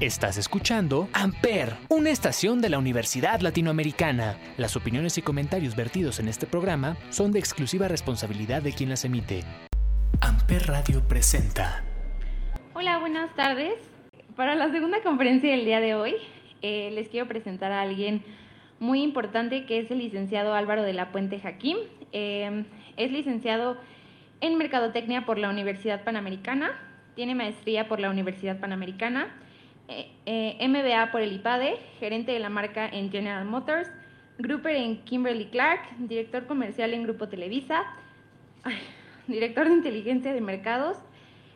Estás escuchando Amper, una estación de la Universidad Latinoamericana. Las opiniones y comentarios vertidos en este programa son de exclusiva responsabilidad de quien las emite. Amper Radio presenta. Hola, buenas tardes. Para la segunda conferencia del día de hoy, eh, les quiero presentar a alguien muy importante que es el licenciado Álvaro de la Puente Jaquín. Eh, es licenciado en Mercadotecnia por la Universidad Panamericana, tiene maestría por la Universidad Panamericana, MBA por el IPADE, gerente de la marca en General Motors, Grouper en Kimberly Clark, director comercial en Grupo Televisa, director de inteligencia de mercados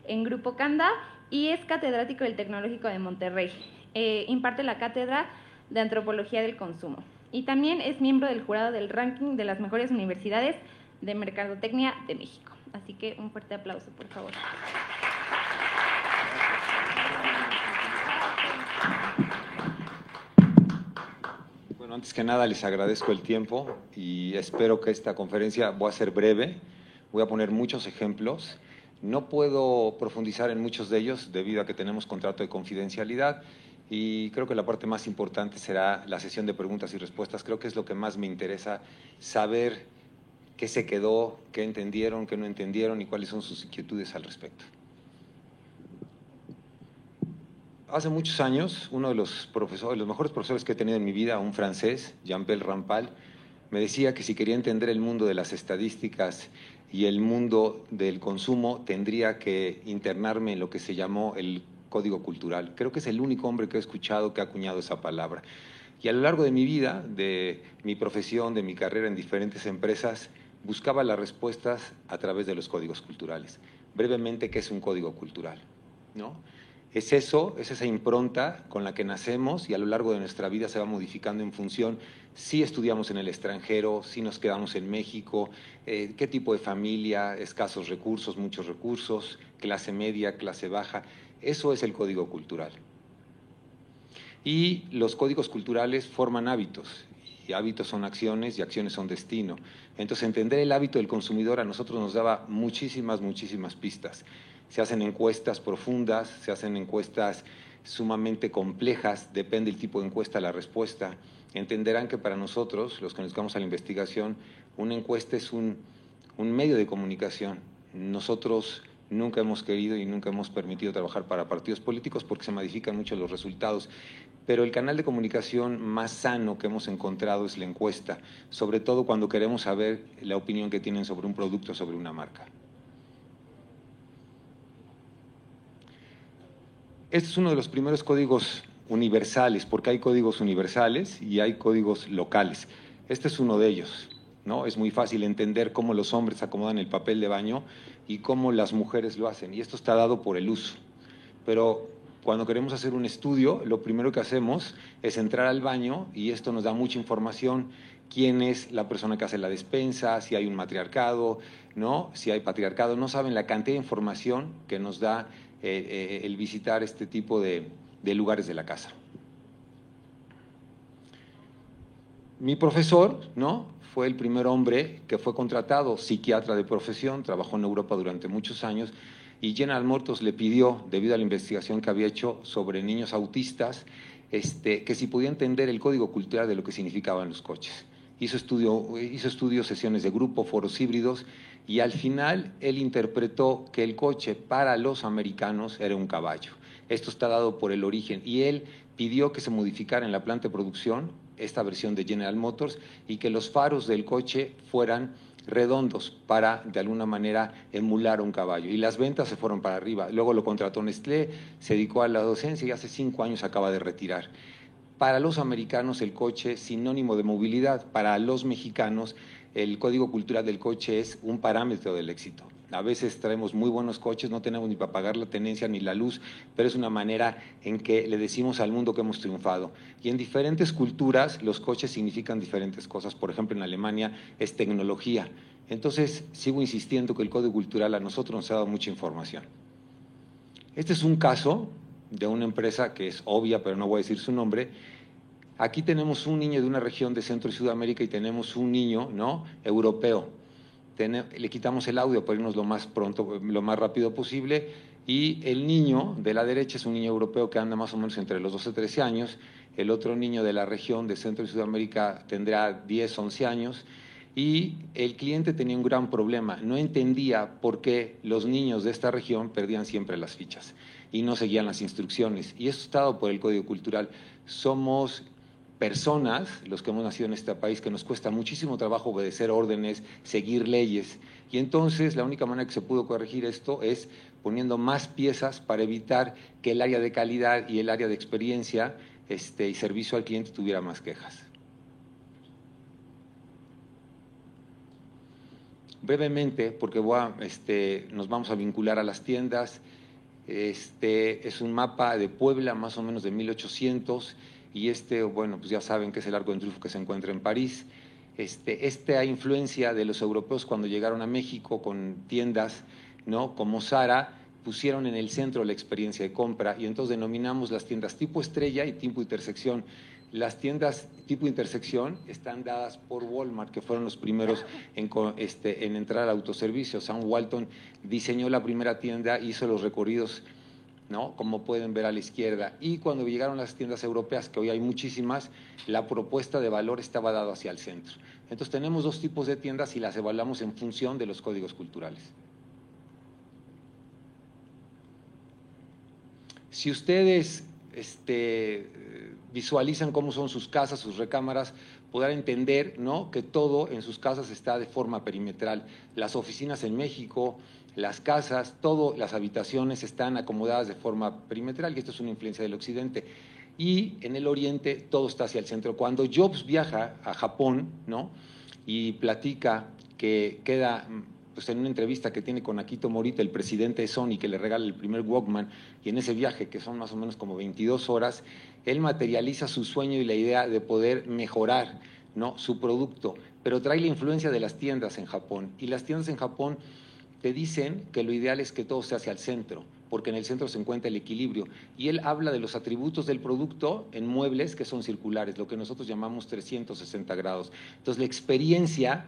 en Grupo Canda y es catedrático del Tecnológico de Monterrey. Eh, imparte la cátedra de Antropología del Consumo y también es miembro del jurado del ranking de las mejores universidades de Mercadotecnia de México. Así que un fuerte aplauso, por favor. Bueno, antes que nada les agradezco el tiempo y espero que esta conferencia voy a ser breve, voy a poner muchos ejemplos. No puedo profundizar en muchos de ellos debido a que tenemos contrato de confidencialidad y creo que la parte más importante será la sesión de preguntas y respuestas. Creo que es lo que más me interesa saber qué se quedó, qué entendieron, qué no entendieron y cuáles son sus inquietudes al respecto. Hace muchos años, uno de los, mejores profesores que he tenido en mi vida, un francés, Jean-Paul Rampal, me decía que si quería entender el mundo de las estadísticas y el mundo del consumo, tendría que internarme en lo que se llamó el código cultural. Creo que es el único hombre que he escuchado que ha acuñado esa palabra. Y a lo largo de mi vida, de mi profesión, de mi carrera en diferentes empresas, buscaba las respuestas a través de los códigos culturales. Brevemente, ¿qué es un código cultural? ¿No? Es eso, es esa impronta con la que nacemos y a lo largo de nuestra vida se va modificando en función si estudiamos en el extranjero, si nos quedamos en México, eh, qué tipo de familia, escasos recursos, muchos recursos, clase media, clase baja. Eso es el código cultural. Y los códigos culturales forman hábitos y hábitos son acciones y acciones son destino. Entonces, entender el hábito del consumidor a nosotros nos daba muchísimas, muchísimas pistas. Se hacen encuestas profundas, se hacen encuestas sumamente complejas, depende del tipo de encuesta la respuesta. Entenderán que para nosotros, los que nos dedicamos a la investigación, una encuesta es un, un medio de comunicación. Nosotros nunca hemos querido y nunca hemos permitido trabajar para partidos políticos porque se modifican mucho los resultados. Pero el canal de comunicación más sano que hemos encontrado es la encuesta, sobre todo cuando queremos saber la opinión que tienen sobre un producto, sobre una marca. Este es uno de los primeros códigos universales, porque hay códigos universales y hay códigos locales. Este es uno de ellos. ¿no? Es muy fácil entender cómo los hombres acomodan el papel de baño y cómo las mujeres lo hacen. Y esto está dado por el uso. Pero cuando queremos hacer un estudio, lo primero que hacemos es entrar al baño y esto nos da mucha información, quién es la persona que hace la despensa, si hay un matriarcado, ¿no? si hay patriarcado. No saben la cantidad de información que nos da eh, eh, el visitar este tipo de, lugares de la casa. Mi profesor, ¿no? Fue el primer hombre que fue contratado, psiquiatra de profesión, trabajó en Europa durante muchos años y General Motors le pidió, debido a la investigación que había hecho sobre niños autistas, este, que si podía entender el código cultural de lo que significaban los coches. Hizo, estudio, hizo estudios, sesiones de grupo, foros híbridos, y al final él interpretó que el coche para los americanos era un caballo. Esto está dado por el origen, y él pidió que se modificara en la planta de producción esta versión de General Motors y que los faros del coche fueran redondos para, de alguna manera, emular un caballo. Y las ventas se fueron para arriba. Luego lo contrató Nestlé, se dedicó a la docencia y hace cinco años acaba de retirar. Para los americanos el coche es sinónimo de movilidad, para los mexicanos el código cultural del coche es un parámetro del éxito. A veces traemos muy buenos coches, no tenemos ni para pagar la tenencia ni la luz, pero es una manera en que le decimos al mundo que hemos triunfado. Y en diferentes culturas los coches significan diferentes cosas. Por ejemplo, en Alemania es tecnología. Entonces, sigo insistiendo que el código cultural a nosotros nos ha dado mucha información. Este es un caso de una empresa que es obvia, pero no voy a decir su nombre. Aquí tenemos un niño de una región de Centro y Sudamérica y tenemos un niño, ¿no? Europeo le quitamos el audio para irnos lo más pronto, lo más rápido posible. Y el niño de la derecha es un niño europeo que anda más o menos entre los 12 y 13 años, el otro niño de la región de Centro y Sudamérica tendrá 10, 11 años, y el cliente tenía un gran problema, no entendía por qué los niños de esta región perdían siempre las fichas y no seguían las instrucciones. Y esto está dado por el Código Cultural. Somos personas, los que hemos nacido en este país, que nos cuesta muchísimo trabajo obedecer órdenes, seguir leyes. Y entonces la única manera que se pudo corregir esto es poniendo más piezas para evitar que el área de calidad y el área de experiencia este, y servicio al cliente tuviera más quejas. Brevemente, porque este, nos vamos a vincular a las tiendas, este es un mapa de Puebla, más o menos de 1800, y este, bueno, pues ya saben que es el arco de triunfo que se encuentra en París. Este, esta influencia de los europeos cuando llegaron a México con tiendas, ¿no? Como Sara, pusieron en el centro la experiencia de compra y entonces denominamos las tiendas tipo estrella y tipo intersección. Las tiendas tipo intersección están dadas por Walmart, que fueron los primeros en, este, en entrar al autoservicio. Sam Walton diseñó la primera tienda, hizo los recorridos ¿no? Como pueden ver a la izquierda. Y cuando llegaron las tiendas europeas, que hoy hay muchísimas, la propuesta de valor estaba dada hacia el centro. Entonces tenemos dos tipos de tiendas y las evaluamos en función de los códigos culturales. Si ustedes este, visualizan cómo son sus casas, sus recámaras, podrán entender ¿no? que todo en sus casas está de forma perimetral. Las oficinas en México, las casas, todas las habitaciones están acomodadas de forma perimetral y esto es una influencia del occidente. Y en el oriente todo está hacia el centro. Cuando Jobs viaja a Japón ¿no? y platica que queda pues en una entrevista que tiene con Akito Morita, el presidente de Sony, que le regala el primer Walkman, y en ese viaje, que son más o menos como 22 horas, él materializa su sueño y la idea de poder mejorar ¿no? su producto, pero trae la influencia de las tiendas en Japón. Y las tiendas en Japón te dicen que lo ideal es que todo se hace al centro, porque en el centro se encuentra el equilibrio. Y él habla de los atributos del producto en muebles que son circulares, lo que nosotros llamamos 360 grados. Entonces, la experiencia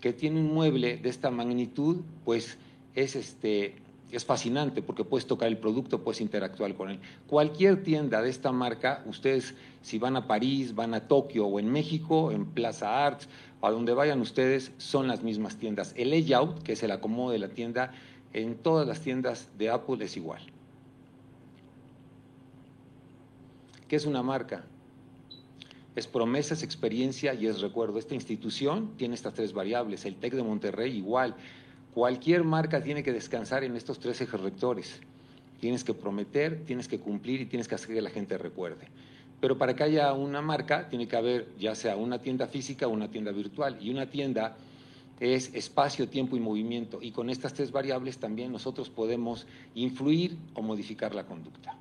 que tiene un mueble de esta magnitud, pues es este es fascinante porque puedes tocar el producto, puedes interactuar con él. Cualquier tienda de esta marca, ustedes si van a París, van a Tokio o en México, en Plaza Arts, a donde vayan ustedes, son las mismas tiendas. El layout, que es el acomodo de la tienda, en todas las tiendas de Apple es igual. ¿Qué es una marca? Es promesa, es experiencia y es recuerdo. Esta institución tiene estas tres variables. El TEC de Monterrey igual. Cualquier marca tiene que descansar en estos tres ejes rectores. Tienes que prometer, tienes que cumplir y tienes que hacer que la gente recuerde. Pero para que haya una marca tiene que haber ya sea una tienda física o una tienda virtual. Y una tienda es espacio, tiempo y movimiento. Y con estas tres variables también nosotros podemos influir o modificar la conducta.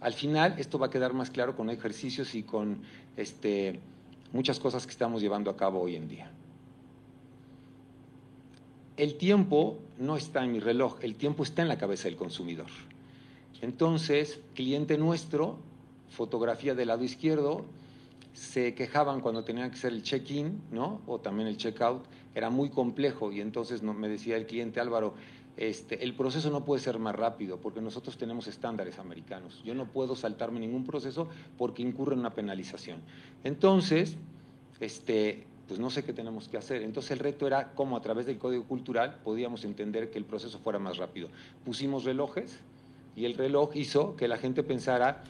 Al final esto va a quedar más claro con ejercicios y con este, muchas cosas que estamos llevando a cabo hoy en día. El tiempo no está en mi reloj, el tiempo está en la cabeza del consumidor. Entonces, cliente nuestro, fotografía del lado izquierdo, se quejaban cuando tenían que hacer el check-in, ¿no? O también el check-out, era muy complejo y entonces me decía el cliente Álvaro, este, el proceso no puede ser más rápido porque nosotros tenemos estándares americanos. Yo no puedo saltarme ningún proceso porque incurre en una penalización. Entonces, este, pues no sé qué tenemos que hacer. Entonces el reto era cómo a través del código cultural podíamos entender que el proceso fuera más rápido. Pusimos relojes y el reloj hizo que la gente pensara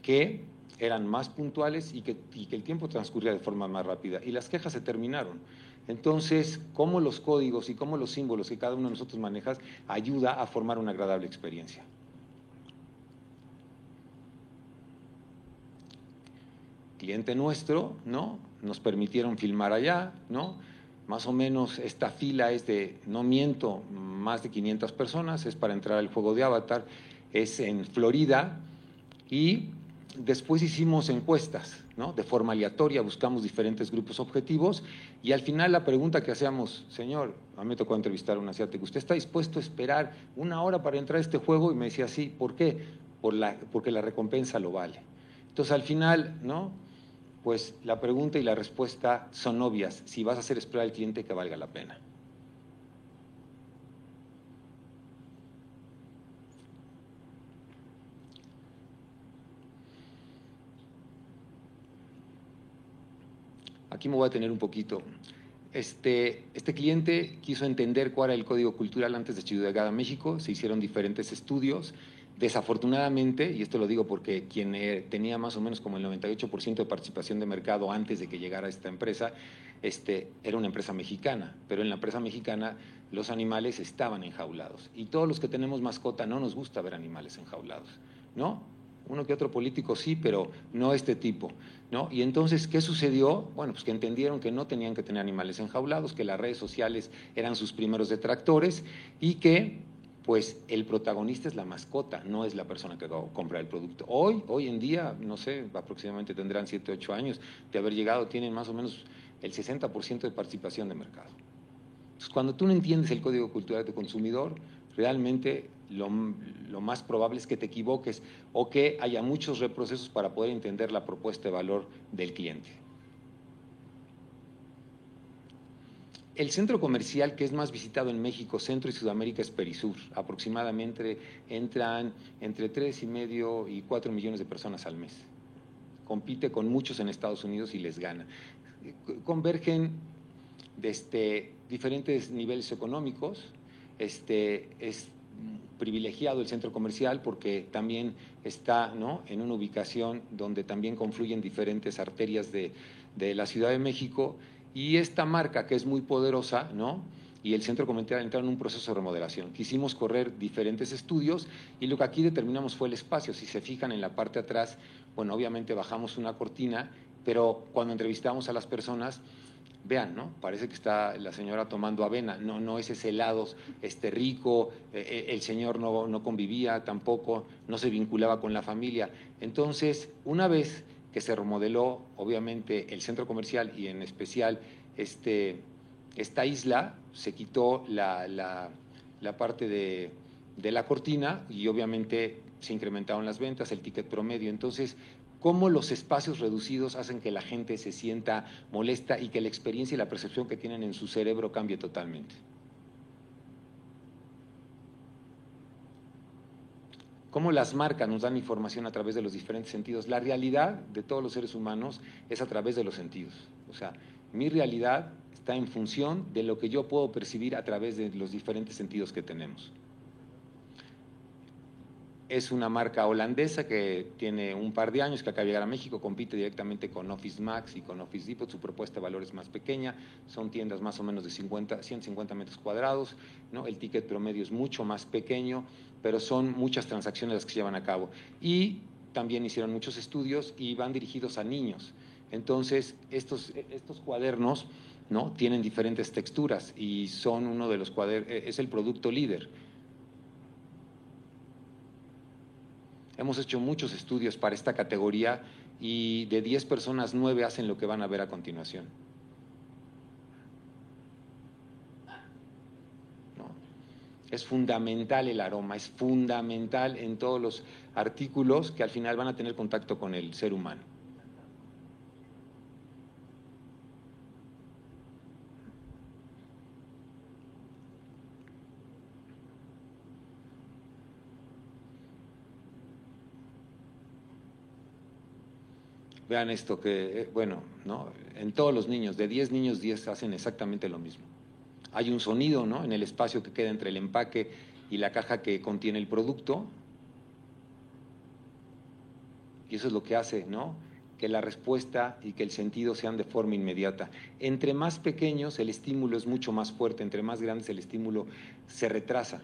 que eran más puntuales y que, y que el tiempo transcurría de forma más rápida. Y las quejas se terminaron. Entonces, cómo los códigos y cómo los símbolos que cada uno de nosotros maneja ayuda a formar una agradable experiencia. Cliente nuestro, ¿no? Nos permitieron filmar allá, ¿no? Más o menos esta fila es de, no miento, más de 500 personas, es para entrar al juego de Avatar, es en Florida y después hicimos encuestas, ¿no? De forma aleatoria, buscamos diferentes grupos objetivos y al final la pregunta que hacíamos, señor, a mí me tocó entrevistar a un asiático, ¿usted está dispuesto a esperar una hora para entrar a este juego? Y me decía, sí, ¿por qué? Por la, porque la recompensa lo vale. Entonces al final, ¿no? pues la pregunta y la respuesta son obvias. Si vas a hacer esperar al cliente, que valga la pena. Aquí me voy a tener un poquito. Este, este, cliente quiso entender cuál era el código cultural antes de Ciudad de México. Se hicieron diferentes estudios Desafortunadamente, y esto lo digo porque quien eh, tenía más o menos como el 98% de participación de mercado antes de que llegara esta empresa, este, era una empresa mexicana, pero en la empresa mexicana los animales estaban enjaulados. Y todos los que tenemos mascota no nos gusta ver animales enjaulados, ¿no? Uno que otro político sí, pero no este tipo, ¿no? Y entonces, ¿qué sucedió? Bueno, pues que entendieron que no tenían que tener animales enjaulados, que las redes sociales eran sus primeros detractores y que pues el protagonista es la mascota, no es la persona que compra el producto. Hoy, hoy en día, no sé, aproximadamente tendrán 7, 8 años de haber llegado, tienen más o menos el 60% de participación de mercado. Entonces, cuando tú no entiendes el código cultural de consumidor, realmente lo, más probable es que te equivoques o que haya muchos reprocesos para poder entender la propuesta de valor del cliente. El centro comercial que es más visitado en México, Centro y Sudamérica es Perisur. Aproximadamente entran entre 3 y medio y 4 millones de personas al mes. Compite con muchos en Estados Unidos y les gana. Convergen desde este, diferentes niveles económicos. Este, es privilegiado el centro comercial porque también está ¿no? en una ubicación donde también confluyen diferentes arterias de la Ciudad de México y esta marca que es muy poderosa, ¿no? y el centro comercial entraron en un proceso de remodelación. Quisimos correr diferentes estudios y lo que aquí determinamos fue el espacio. Si se fijan en la parte de atrás, bueno, obviamente bajamos una cortina, pero cuando entrevistamos a las personas, vean, ¿no? Parece que está la señora tomando avena, no, no es ese helado este, rico, eh, eh, el señor no, no convivía tampoco, no se vinculaba con la familia. Entonces, una vez que se remodeló, obviamente, el centro comercial y en especial este, esta isla, se quitó la, la, parte de, de, la cortina y obviamente se incrementaron las ventas, el ticket promedio. Entonces, ¿cómo los espacios reducidos hacen que la gente se sienta molesta y que la experiencia y la percepción que tienen en su cerebro cambie totalmente? Cómo las marcas nos dan información a través de los diferentes sentidos. La realidad de todos los seres humanos es a través de los sentidos. O sea, mi realidad está en función de lo que yo puedo percibir a través de los diferentes sentidos que tenemos. Es una marca holandesa que tiene un par de años que acaba de llegar a México, compite directamente con Office Max y con Office Depot, su propuesta de valor es más pequeña, son tiendas más o menos de 50, 150 metros cuadrados, ¿no? el ticket promedio es mucho más pequeño, pero son muchas transacciones las que se llevan a cabo. Y también hicieron muchos estudios y van dirigidos a niños. Entonces, estos, estos cuadernos ¿no? tienen diferentes texturas y son uno de los cuadernos, es el producto líder. Hemos hecho muchos estudios para esta categoría y de 10 personas, 9 hacen lo que van a ver a continuación. Es fundamental el aroma, es fundamental en todos los artículos que al final van a tener contacto con el ser humano. Vean esto que, eh, bueno, ¿no? en todos los niños, de 10 niños, 10 hacen exactamente lo mismo. Hay un sonido ¿no? en el espacio que queda entre el empaque y la caja que contiene el producto. Y eso es lo que hace, ¿no? Que la respuesta y que el sentido sean de forma inmediata. Entre más pequeños el estímulo es mucho más fuerte, entre más grandes el estímulo se retrasa.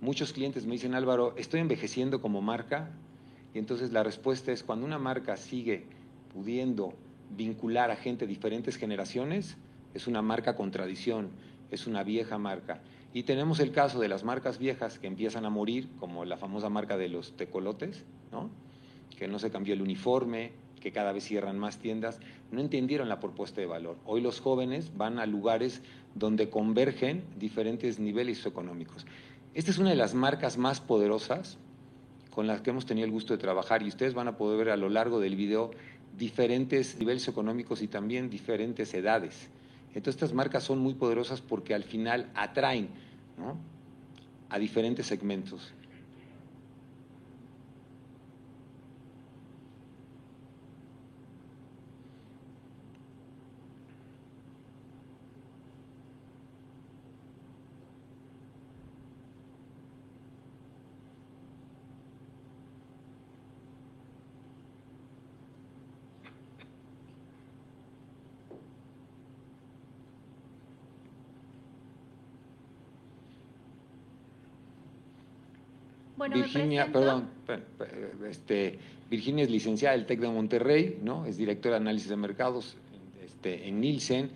Muchos clientes me dicen, Álvaro, estoy envejeciendo como marca. Y entonces la respuesta es, cuando una marca sigue pudiendo vincular a gente de diferentes generaciones, es una marca con tradición, es una vieja marca. Y tenemos el caso de las marcas viejas que empiezan a morir, como la famosa marca de los tecolotes, ¿no? que no se cambió el uniforme, que cada vez cierran más tiendas, no entendieron la propuesta de valor. Hoy los jóvenes van a lugares donde convergen diferentes niveles económicos. Esta es una de las marcas más poderosas con las que hemos tenido el gusto de trabajar y ustedes van a poder ver a lo largo del video diferentes niveles económicos y también diferentes edades. Entonces estas marcas son muy poderosas porque al final atraen a diferentes segmentos. Bueno, Virginia, me perdón, este, Virginia es licenciada del TEC de Monterrey, ¿no? Es directora de análisis de mercados este, en Nielsen.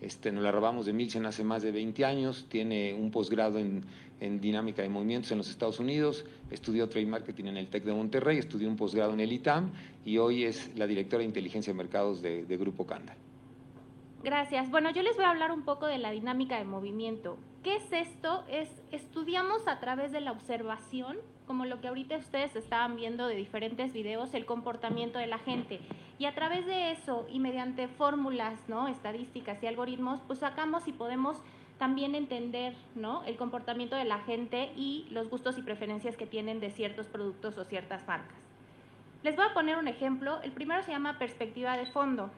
Este, nos la robamos de Nielsen hace más de 20 años, tiene un posgrado en, dinámica de movimientos en los Estados Unidos, estudió trade marketing en el TEC de Monterrey, estudió un posgrado en el ITAM y hoy es la directora de inteligencia de mercados de, de Grupo Canda. Gracias. Bueno, yo les voy a hablar un poco de la dinámica de movimiento. ¿Qué es esto? Es estudiamos a través de la observación, como lo que ahorita ustedes estaban viendo de diferentes videos, el comportamiento de la gente. Y a través de eso y mediante fórmulas, ¿no? estadísticas y algoritmos, pues sacamos y podemos también entender ¿no? el comportamiento de la gente y los gustos y preferencias que tienen de ciertos productos o ciertas marcas. Les voy a poner un ejemplo. El primero se llama perspectiva de fondo.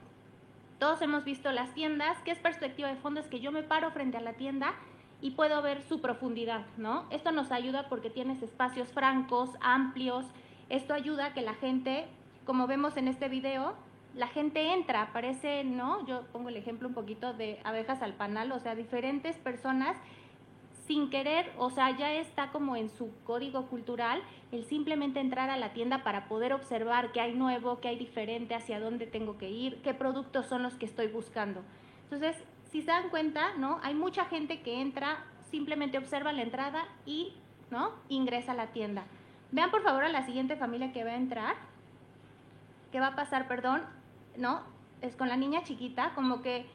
Todos hemos visto las tiendas. ¿Qué es perspectiva de fondo? Es que yo me paro frente a la tienda y puedo ver su profundidad, ¿no? Esto nos ayuda porque tienes espacios francos, amplios. Esto ayuda a que la gente, como vemos en este video, la gente entra, parece, ¿no? Yo pongo el ejemplo un poquito de abejas al panal, o sea, diferentes personas sin querer, o sea, ya está como en su código cultural el simplemente entrar a la tienda para poder observar qué hay nuevo, qué hay diferente, hacia dónde tengo que ir, qué productos son los que estoy buscando. Entonces, si se dan cuenta, ¿no? Hay mucha gente que entra, simplemente observa la entrada y, ¿no? Ingresa a la tienda. Vean por favor a la siguiente familia que va a entrar, que va a pasar, perdón, ¿no? Es con la niña chiquita, como que,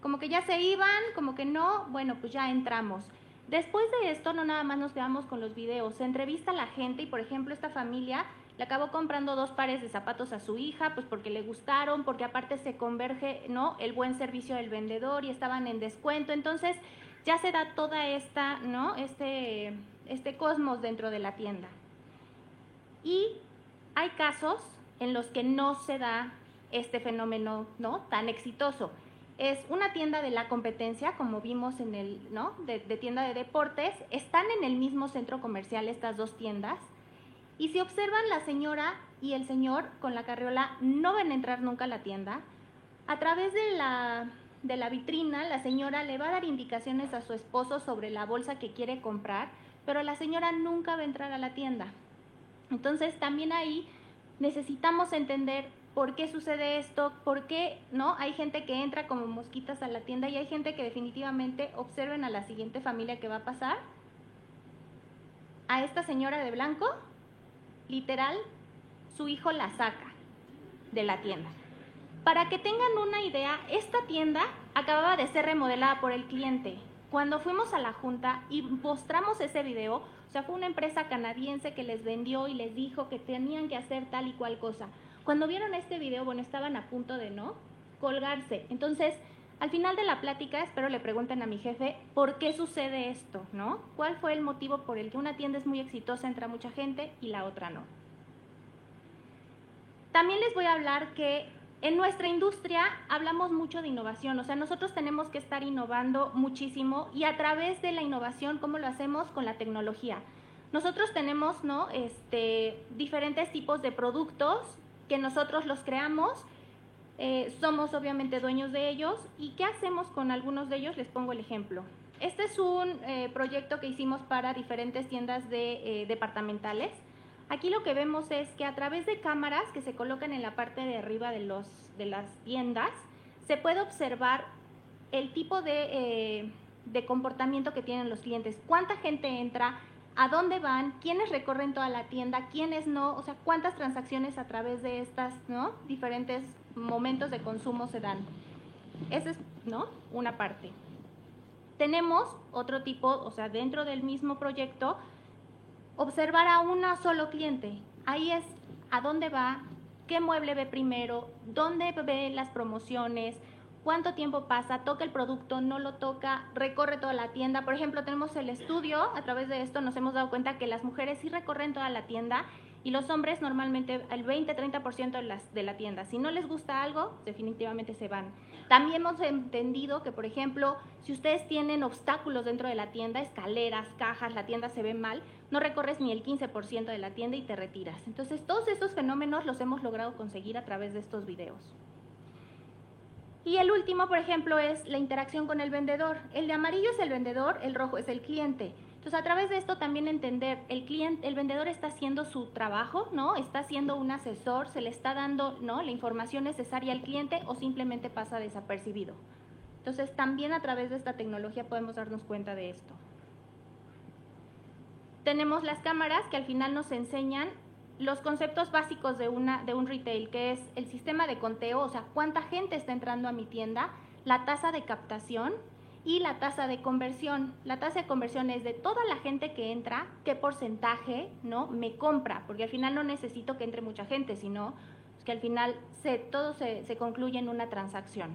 como que ya se iban, como que no, bueno, pues ya entramos. Después de esto, no nada más nos quedamos con los videos, se entrevista a la gente y, por ejemplo, esta familia le acabó comprando dos pares de zapatos a su hija, pues porque le gustaron, porque aparte se converge, ¿no? El buen servicio del vendedor y estaban en descuento. Entonces, ya se da toda esta, ¿no? Este, este cosmos dentro de la tienda. Y hay casos en los que no se da este fenómeno, ¿no? Tan exitoso es una tienda de la competencia, como vimos en el, ¿no? De, tienda de deportes. Están en el mismo centro comercial estas dos tiendas. Y si observan, la señora y el señor con la carriola no van a entrar nunca a la tienda. A través de la, de la vitrina, la señora le va a dar indicaciones a su esposo sobre la bolsa que quiere comprar, pero la señora nunca va a entrar a la tienda. Entonces, también ahí necesitamos entender por qué sucede esto, por qué no hay gente que entra como mosquitas a la tienda y hay gente que definitivamente observen a la siguiente familia que va a pasar. A esta señora de blanco, literal, su hijo la saca de la tienda. Para que tengan una idea, esta tienda acababa de ser remodelada por el cliente. Cuando fuimos a la junta y mostramos ese video, o sea, fue una empresa canadiense que les vendió y les dijo que tenían que hacer tal y cual cosa. Cuando vieron este video, bueno, estaban a punto de no colgarse. Entonces, al final de la plática, espero le pregunten a mi jefe, ¿por qué sucede esto? ¿No? ¿Cuál fue el motivo por el que una tienda es muy exitosa, entra mucha gente y la otra no? También les voy a hablar que en nuestra industria hablamos mucho de innovación, o sea, nosotros tenemos que estar innovando muchísimo y a través de la innovación, ¿cómo lo hacemos? Con la tecnología. Nosotros tenemos, ¿no? Este, diferentes tipos de productos que nosotros los creamos, eh, somos obviamente dueños de ellos. ¿Y qué hacemos con algunos de ellos? Les pongo el ejemplo. Este es un eh, proyecto que hicimos para diferentes tiendas de, eh, departamentales. Aquí lo que vemos es que a través de cámaras que se colocan en la parte de arriba de, los, de las tiendas, se puede observar el tipo de, de comportamiento que tienen los clientes, cuánta gente entra, a dónde van, quiénes recorren toda la tienda, quiénes no, o sea, cuántas transacciones a través de estas, ¿no? Diferentes momentos de consumo se dan. Esa es, ¿no? Una parte. Tenemos otro tipo, o sea, dentro del mismo proyecto, observar a una solo cliente. Ahí es a dónde va, qué mueble ve primero, dónde ve las promociones, cuánto tiempo pasa, toca el producto, no lo toca, recorre toda la tienda. Por ejemplo, tenemos el estudio, a través de esto nos hemos dado cuenta que las mujeres sí recorren toda la tienda y los hombres normalmente el 20-30% de, la tienda. Si no les gusta algo, definitivamente se van. También hemos entendido que, por ejemplo, si ustedes tienen obstáculos dentro de la tienda, escaleras, cajas, la tienda se ve mal, no recorres ni el 15% de la tienda y te retiras. Entonces, todos estos fenómenos los hemos logrado conseguir a través de estos videos. Y el último, por ejemplo, es la interacción con el vendedor. El de amarillo es el vendedor, el rojo es el cliente. Entonces, a través de esto también entender, el cliente, el vendedor está haciendo su trabajo, ¿no? Está siendo un asesor, se le está dando, ¿no? La información necesaria al cliente o simplemente pasa desapercibido. Entonces, también a través de esta tecnología podemos darnos cuenta de esto. Tenemos las cámaras que al final nos enseñan los conceptos básicos de, una, de un retail, que es el sistema de conteo, o sea, cuánta gente está entrando a mi tienda, la tasa de captación y la tasa de conversión. La tasa de conversión es de toda la gente que entra, qué porcentaje ¿no? me compra, porque al final no necesito que entre mucha gente, sino que al final se, todo se, concluye en una transacción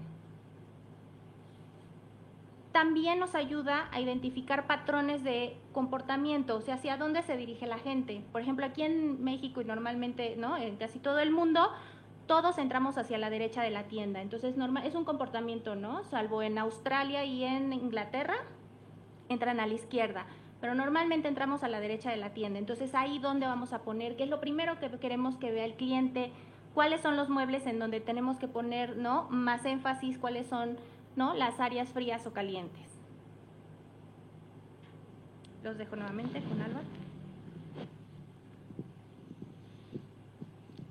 también nos ayuda a identificar patrones de comportamiento, o sea, hacia dónde se dirige la gente. Por ejemplo, aquí en México y normalmente, ¿no? En casi todo el mundo, todos entramos hacia la derecha de la tienda. Entonces, normal, es un comportamiento, ¿no? Salvo en Australia y en Inglaterra, entran a la izquierda. Pero normalmente entramos a la derecha de la tienda. Entonces, ahí donde vamos a poner, qué es lo primero que queremos que vea el cliente, cuáles son los muebles en donde tenemos que poner, ¿no? Más énfasis, cuáles son ¿no? las áreas frías o calientes. Los dejo nuevamente con Álvaro.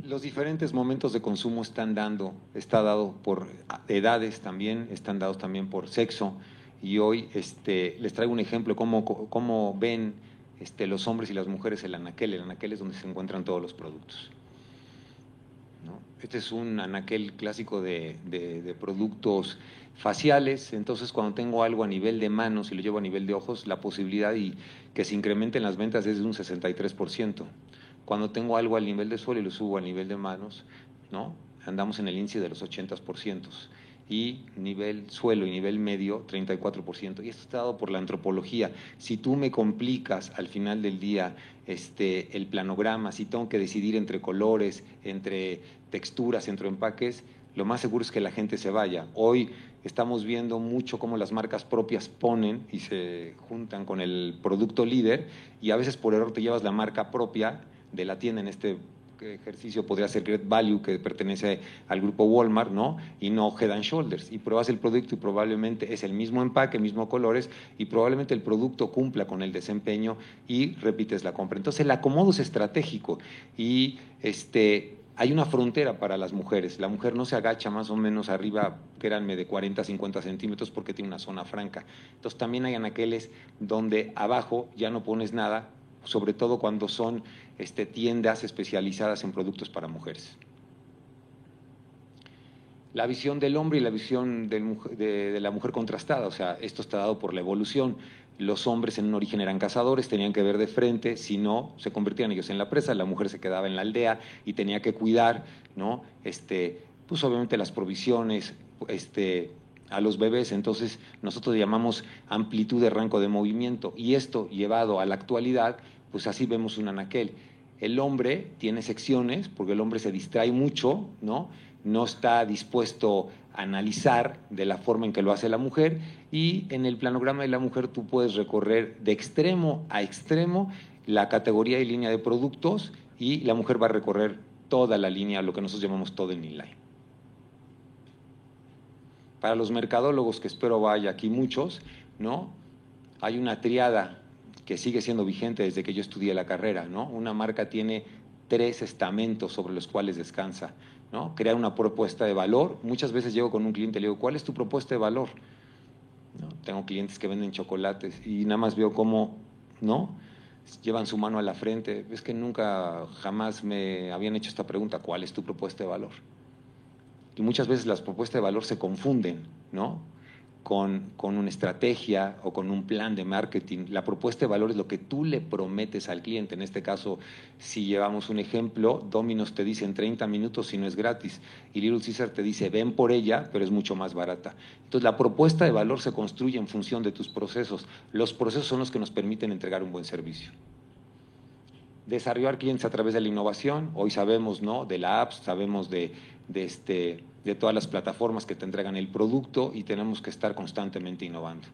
Los diferentes momentos de consumo están dando, está dado por edades también, están dados también por sexo. Y hoy este, les traigo un ejemplo cómo, cómo ven este, los hombres y las mujeres el anaquel. El anaquel es donde se encuentran todos los productos. Este es un anaquel clásico de, de, productos faciales, entonces cuando tengo algo a nivel de manos y lo llevo a nivel de ojos, la posibilidad y que se incrementen las ventas es de un 63%. Cuando tengo algo al nivel de suelo y lo subo a nivel de manos, ¿no? andamos en el índice de los 80% y nivel suelo y nivel medio 34%. Y esto está dado por la antropología. Si tú me complicas al final del día este, el planograma, si tengo que decidir entre colores, entre texturas, entre empaques, lo más seguro es que la gente se vaya. Hoy estamos viendo mucho cómo las marcas propias ponen y se juntan con el producto líder y a veces por error te llevas la marca propia de la tienda en este ejercicio podría ser Great Value, que pertenece al grupo Walmart, ¿no? Y no Head and Shoulders. Y pruebas el producto y probablemente es el mismo empaque, mismo colores, y probablemente el producto cumpla con el desempeño y repites la compra. Entonces el acomodo es estratégico y este, hay una frontera para las mujeres. La mujer no se agacha más o menos arriba, créanme, de 40, 50 centímetros porque tiene una zona franca. Entonces también hay anaqueles donde abajo ya no pones nada, sobre todo cuando son este, tiendas especializadas en productos para mujeres. La visión del hombre y la visión de, la mujer contrastada, o sea, esto está dado por la evolución. Los hombres en un origen eran cazadores, tenían que ver de frente, si no, se convertían ellos en la presa, la mujer se quedaba en la aldea y tenía que cuidar, ¿no? Este, pues obviamente las provisiones, este, a los bebés, entonces nosotros llamamos amplitud de rango de movimiento y esto llevado a la actualidad, pues así vemos un anaquel. El hombre tiene secciones porque el hombre se distrae mucho, ¿no? No está dispuesto a analizar de la forma en que lo hace la mujer y en el planograma de la mujer tú puedes recorrer de extremo a extremo la categoría y línea de productos y la mujer va a recorrer toda la línea, lo que nosotros llamamos todo el inline. Para los mercadólogos, que espero vaya aquí muchos, ¿no? Hay una triada que sigue siendo vigente desde que yo estudié la carrera, ¿no? Una marca tiene tres estamentos sobre los cuales descansa, ¿no? Crear una propuesta de valor. Muchas veces llego con un cliente y le digo, ¿cuál es tu propuesta de valor? Tengo clientes que venden chocolates y nada más veo cómo, ¿no? Llevan su mano a la frente. Es que nunca, jamás me habían hecho esta pregunta, ¿cuál es tu propuesta de valor? Y muchas veces las propuestas de valor se confunden, ¿no? Con, una estrategia o con un plan de marketing. La propuesta de valor es lo que tú le prometes al cliente. En este caso, si llevamos un ejemplo, Domino's te dice en 30 minutos si no es gratis y Little Caesar te dice ven por ella, pero es mucho más barata. Entonces, la propuesta de valor se construye en función de tus procesos. Los procesos son los que nos permiten entregar un buen servicio desarrollar clientes a través de la innovación. Hoy sabemos, ¿no? De la app, sabemos de, de, este, de todas las plataformas que te entregan el producto y tenemos que estar constantemente innovando.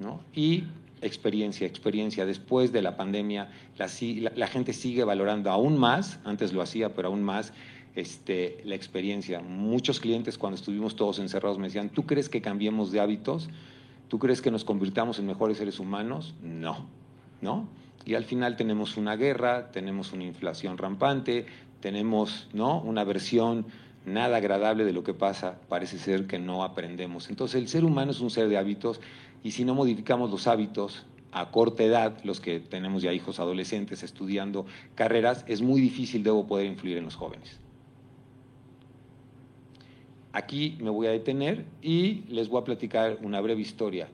¿no? Y experiencia, experiencia. Después de la pandemia, la, la, gente sigue valorando aún más, antes lo hacía, pero aún más, este, la experiencia. Muchos clientes cuando estuvimos todos encerrados me decían, ¿tú crees que cambiemos de hábitos? ¿Tú crees que nos convirtamos en mejores seres humanos? No. ¿no? Y al final tenemos una guerra, tenemos una inflación rampante, tenemos, ¿no? Una versión nada agradable de lo que pasa, parece ser que no aprendemos. Entonces el ser humano es un ser de hábitos y si no modificamos los hábitos a corta edad, los que tenemos ya hijos adolescentes estudiando carreras, es muy difícil debo poder influir en los jóvenes. Aquí me voy a detener y les voy a platicar una breve historia.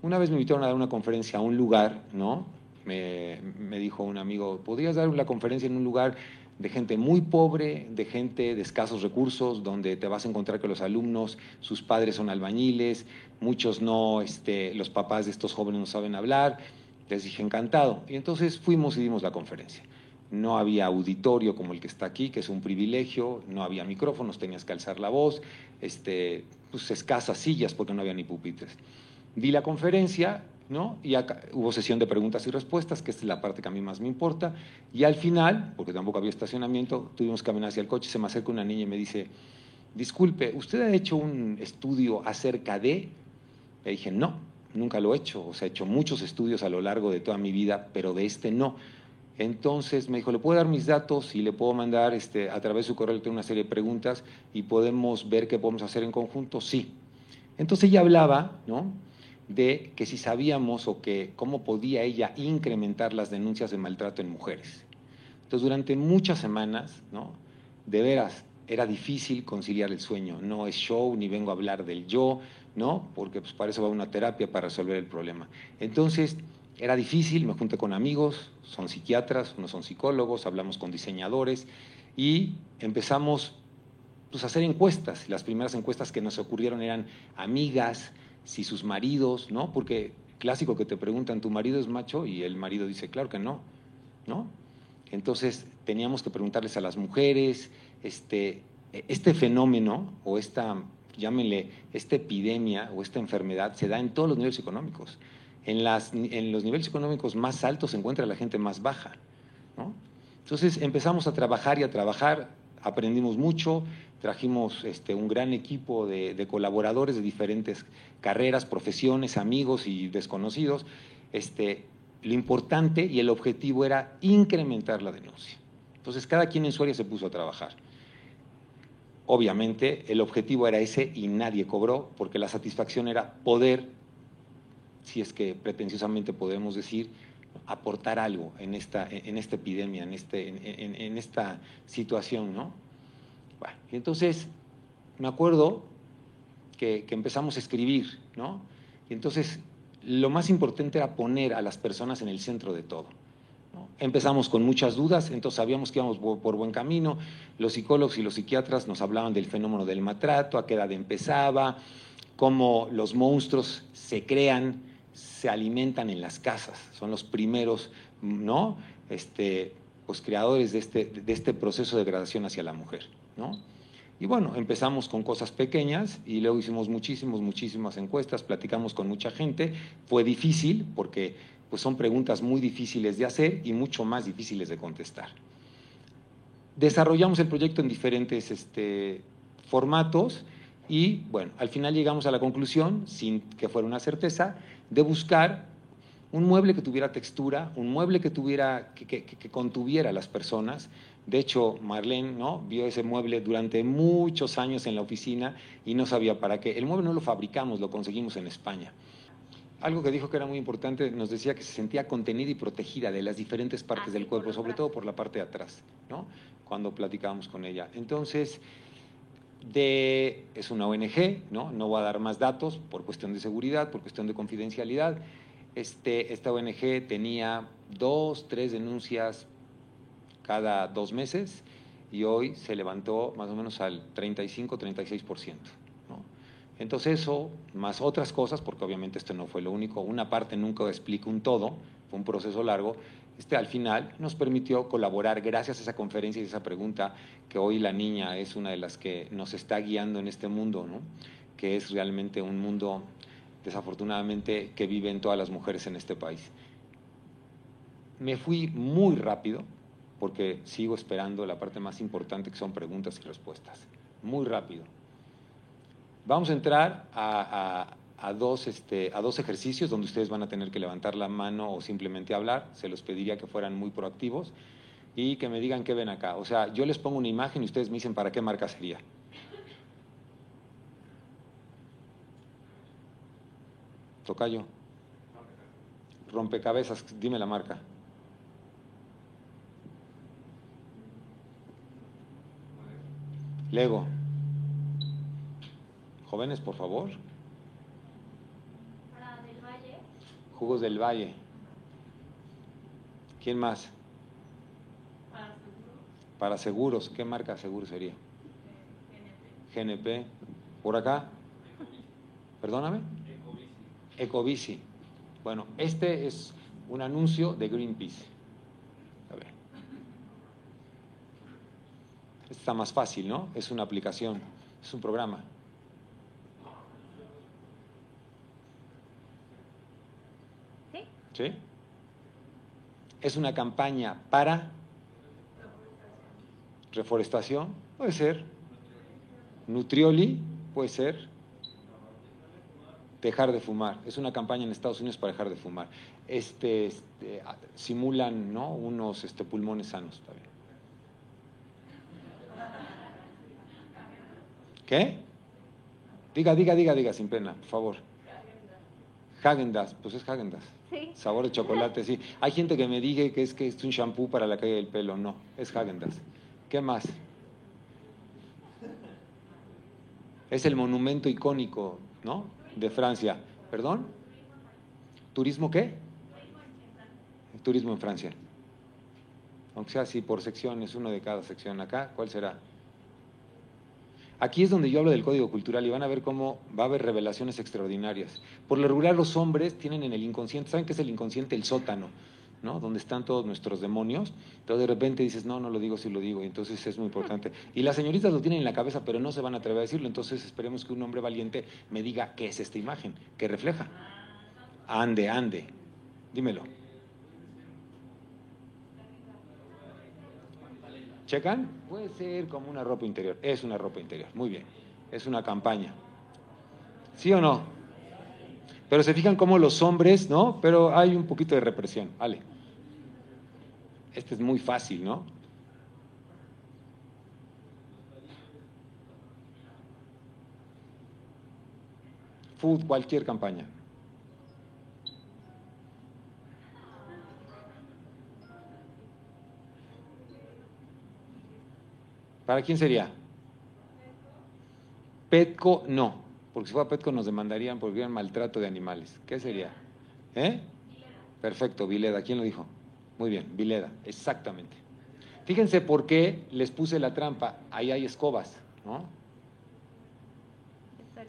Una vez me invitaron a dar una conferencia a un lugar, ¿no? Me, me dijo un amigo, ¿podrías dar una conferencia en un lugar de gente muy pobre, de gente de escasos recursos, donde te vas a encontrar que los alumnos, sus padres son albañiles, muchos no, este, los papás de estos jóvenes no saben hablar. Les dije encantado. Y entonces fuimos y dimos la conferencia. No había auditorio como el que está aquí, que es un privilegio, no había micrófonos, tenías que alzar la voz, este, pues escasas sillas porque no había ni pupitres. Di la conferencia, ¿no? Y hubo sesión de preguntas y respuestas, que es la parte que a mí más me importa. Y al final, porque tampoco había estacionamiento, tuvimos que caminar hacia el coche, se me acerca una niña y me dice, disculpe, ¿usted ha hecho un estudio acerca de...? Le dije, no, nunca lo he hecho. O sea, he hecho muchos estudios a lo largo de toda mi vida, pero de este no. Entonces me dijo, ¿le puedo dar mis datos y le puedo mandar este, a través de su correo una serie de preguntas y podemos ver qué podemos hacer en conjunto? Sí. Entonces ella hablaba, ¿no? De que si sabíamos o que cómo podía ella incrementar las denuncias de maltrato en mujeres. Entonces, durante muchas semanas, ¿no? De veras, era difícil conciliar el sueño. No es show, ni vengo a hablar del yo, ¿no? Porque pues, para eso va una terapia para resolver el problema. Entonces, era difícil, me junté con amigos, son psiquiatras, unos son psicólogos, hablamos con diseñadores y empezamos pues, a hacer encuestas. Las primeras encuestas que nos ocurrieron eran amigas, si sus maridos, ¿no? Porque clásico que te preguntan, ¿tu marido es macho? Y el marido dice, claro que no, ¿no? Entonces teníamos que preguntarles a las mujeres, este, este fenómeno o esta, llámenle, esta epidemia o esta enfermedad se da en todos los niveles económicos. En, las, en los niveles económicos más altos se encuentra la gente más baja, ¿no? Entonces empezamos a trabajar y a trabajar, aprendimos mucho, trajimos este, un gran equipo de, colaboradores de diferentes carreras, profesiones, amigos y desconocidos. Este, lo importante y el objetivo era incrementar la denuncia. Entonces cada quien en su área se puso a trabajar. Obviamente el objetivo era ese y nadie cobró porque la satisfacción era poder, si es que pretenciosamente podemos decir, aportar algo en esta, en esta epidemia, en, este, en, esta situación, ¿no? Y entonces me acuerdo que, empezamos a escribir, ¿no? Y entonces lo más importante era poner a las personas en el centro de todo. Empezamos con muchas dudas, entonces sabíamos que íbamos por buen camino. Los psicólogos y los psiquiatras nos hablaban del fenómeno del maltrato, a qué edad empezaba, cómo los monstruos se crean, se alimentan en las casas. Son los primeros, ¿no? Este, pues creadores de este, de este proceso de degradación hacia la mujer. ¿No? Y bueno, empezamos con cosas pequeñas y luego hicimos muchísimas, muchísimas encuestas, platicamos con mucha gente. Fue difícil porque pues son preguntas muy difíciles de hacer y mucho más difíciles de contestar. Desarrollamos el proyecto en diferentes este, formatos y bueno, al final llegamos a la conclusión, sin que fuera una certeza, de buscar un mueble que tuviera textura, un mueble que, tuviera, que, que, que contuviera a las personas, de hecho, Marlene ¿no? vio ese mueble durante muchos años en la oficina y no sabía para qué. El mueble no lo fabricamos, lo conseguimos en España. Algo que dijo que era muy importante, nos decía que se sentía contenida y protegida de las diferentes partes ah, del cuerpo, sobre todo por la parte de atrás, ¿no? cuando platicábamos con ella. Entonces, de, es una ONG, ¿no? no voy a dar más datos por cuestión de seguridad, por cuestión de confidencialidad. Este, esta ONG tenía dos, tres denuncias cada dos meses y hoy se levantó más o menos al 35-36%. ¿no? Entonces eso, más otras cosas, porque obviamente esto no fue lo único, una parte nunca explica un todo, fue un proceso largo, este al final nos permitió colaborar gracias a esa conferencia y esa pregunta que hoy la niña es una de las que nos está guiando en este mundo, ¿no? que es realmente un mundo desafortunadamente que viven todas las mujeres en este país. Me fui muy rápido, porque sigo esperando la parte más importante que son preguntas y respuestas. Muy rápido. Vamos a entrar a, dos, este, a dos ejercicios donde ustedes van a tener que levantar la mano o simplemente hablar. Se los pediría que fueran muy proactivos y que me digan qué ven acá. O sea, yo les pongo una imagen y ustedes me dicen para qué marca sería. Tocayo. Rompecabezas, dime la marca. Lego. Jóvenes, por favor. Jugos del Valle. ¿Quién más? Para seguros. ¿Qué marca seguro sería? GNP. ¿Por acá? Perdóname. Ecobici. Bueno, este es un anuncio de Greenpeace. A ver. Este está más fácil, ¿no? Es una aplicación, es un programa. ¿Sí? ¿Sí? Es una campaña para reforestación, puede ser. Nutrioli, puede ser. Dejar de fumar. Es una campaña en Estados Unidos para dejar de fumar. Este, este, simulan ¿no? unos este, pulmones sanos. Está bien. ¿Qué? Diga, diga, diga, diga, sin pena, por favor. Hagendas, pues es Hagendas. Sí. Sabor de chocolate, sí. Hay gente que me dice que es que es un shampoo para la caída del pelo. No, es Hagendas. ¿Qué más? Es el monumento icónico, ¿no? De Francia. ¿Perdón? ¿Turismo qué? Turismo en Francia. Aunque sea así por secciones, uno de cada sección. Acá, ¿cuál será? Aquí es donde yo hablo del código cultural y van a ver cómo va a haber revelaciones extraordinarias. Por lo regular los hombres tienen en el inconsciente, ¿saben qué es el inconsciente? El sótano, ¿no? Donde están todos nuestros demonios, pero de repente dices, no, no lo digo, sí lo digo, entonces es muy importante. Y las señoritas lo tienen en la cabeza, pero no se van a atrever a decirlo, entonces esperemos que un hombre valiente me diga qué es esta imagen, qué refleja. Ande, ande, dímelo. ¿Checan? Puede ser como una ropa interior. Es una ropa interior. Muy bien. Es una campaña. ¿Sí o no? Pero se fijan cómo los hombres, ¿no? Pero hay un poquito de represión. Vale. Este es muy fácil, ¿no? Food, cualquier campaña. ¿Para quién sería? Petco no, porque si fuera Petco nos demandarían porque era maltrato de animales. ¿Qué sería? ¿Eh? Perfecto, Vileda. ¿Quién lo dijo? Muy bien, Vileda, exactamente. Fíjense por qué les puse la trampa. Ahí hay escobas, ¿no?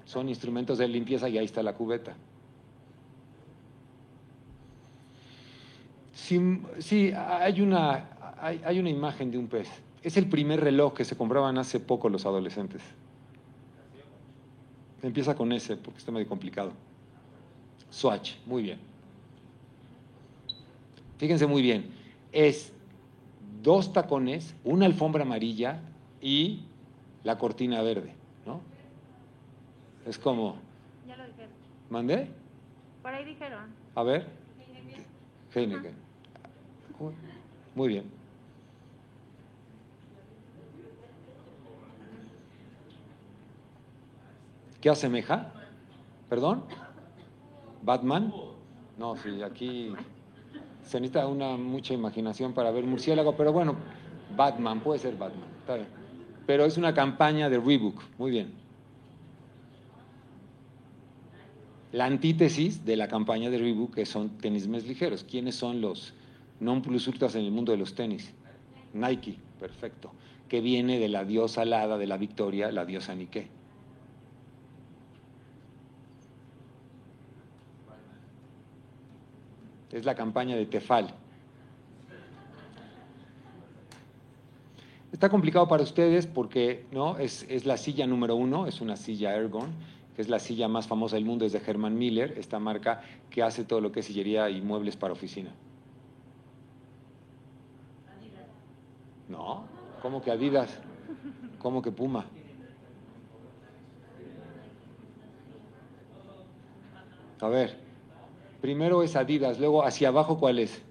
Son instrumentos de limpieza y ahí está la cubeta. Sí, sí, hay, una, hay, hay una imagen de un pez. Es el primer reloj que se compraban hace poco los adolescentes. Empieza con ese, porque está medio complicado. Swatch, muy bien. Fíjense muy bien. Es dos tacones, una alfombra amarilla y la cortina verde, ¿no? Es como, Ya lo dijeron. ¿mandé? Por ahí dijeron. A ver. Heineken. Uy, Muy bien. ¿Qué asemeja? ¿Perdón? ¿Batman? No, sí, aquí se necesita una mucha imaginación para ver murciélago, pero bueno, Batman, puede ser Batman, está bien. Pero es una campaña de Reebok, muy bien. La antítesis de la campaña de Reebok que son tenis más ligeros. ¿Quiénes son los non plus ultras en el mundo de los tenis? Nike, perfecto. Que viene de la diosa alada de la victoria, la diosa Nike. Es la campaña de Tefal. Está complicado para ustedes porque ¿no? es, es la silla número uno, es una silla Ergon, que es la silla más famosa del mundo, es de Herman Miller, esta marca que hace todo lo que es sillería y muebles para oficina. No, ¿cómo que Adidas? ¿Cómo que Puma? A ver, primero es Adidas, luego hacia abajo, ¿cuál es?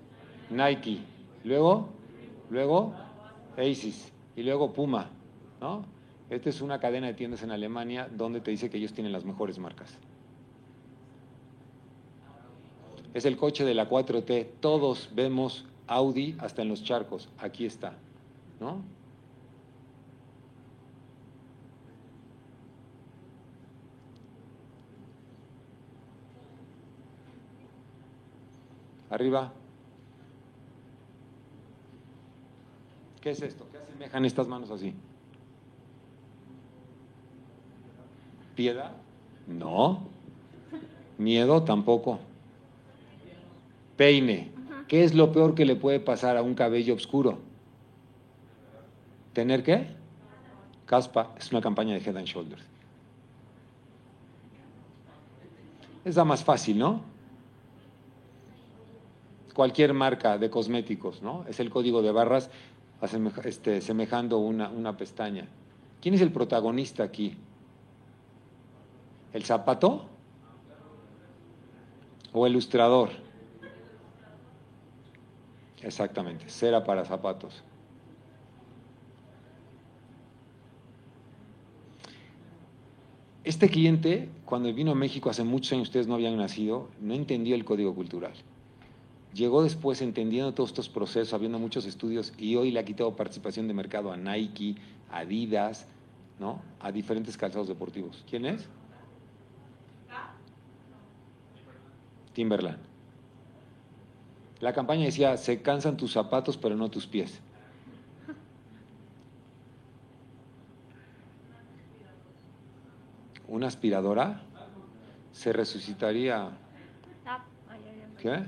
Nike, luego, luego Asis y luego Puma, ¿no? Esta es una cadena de tiendas en Alemania donde te dice que ellos tienen las mejores marcas. Es el coche de la 4T. Todos vemos Audi hasta en los charcos. Aquí está, ¿no? Arriba. ¿Qué es esto? ¿Qué asemejan estas manos así? ¿Piedad? No. Miedo tampoco. Peine. ¿Qué es lo peor que le puede pasar a un cabello oscuro? ¿Tener qué? Caspa. Es una campaña de Head and Shoulders. Es la más fácil, ¿no? Cualquier marca de cosméticos, ¿no? Es el código de barras este, semejando una, una pestaña. ¿Quién es el protagonista aquí? ¿El zapato? ¿O el ilustrador? Exactamente, cera para zapatos. Este cliente, cuando vino a México hace muchos años, ustedes no habían nacido, no entendió el código cultural. Llegó después entendiendo todos estos procesos, habiendo muchos estudios, y hoy le ha quitado participación de mercado a Nike, Adidas, ¿no? a diferentes calzados deportivos. ¿Quién es? Timberland. La campaña decía, se cansan tus zapatos, pero no tus pies. Una aspiradora se resucitaría. ¿Qué?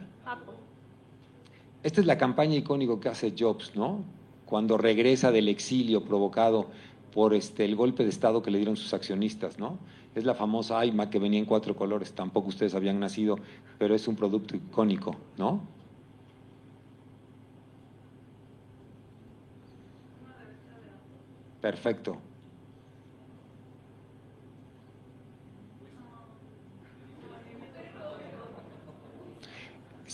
Esta es la campaña icónica que hace Jobs, ¿no? Cuando regresa del exilio provocado por este, el golpe de Estado que le dieron sus accionistas, ¿no? Es la famosa iMac que venía en cuatro colores, tampoco ustedes habían nacido, pero es un producto icónico, ¿no? Perfecto.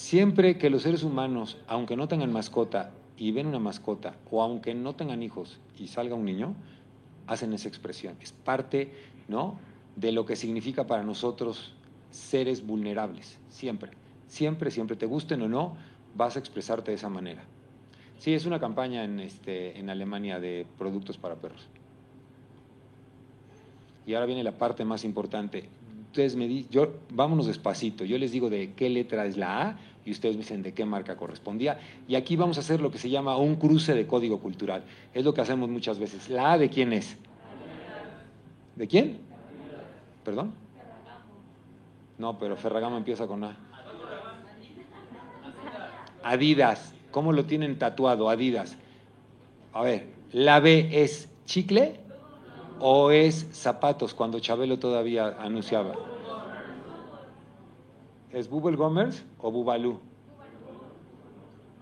Siempre que los seres humanos, aunque no tengan mascota y ven una mascota, o aunque no tengan hijos y salga un niño, hacen esa expresión. Es parte, ¿no? De lo que significa para nosotros seres vulnerables. Siempre, siempre, siempre, te gusten o no, vas a expresarte de esa manera. Sí, es una campaña en, este, en Alemania de productos para perros. Y ahora viene la parte más importante. Ustedes me dicen, yo, vámonos despacito, yo les digo de qué letra es la A y ustedes me dicen de qué marca correspondía. Y aquí vamos a hacer lo que se llama un cruce de código cultural. Es lo que hacemos muchas veces. ¿La A de quién es? ¿De quién? ¿Perdón? No, pero Ferragamo empieza con A. Adidas. ¿Cómo lo tienen tatuado, Adidas? A ver, ¿la B es chicle o es zapatos cuando Chabelo todavía anunciaba? ¿Es Bubble Gomers o Bubalú?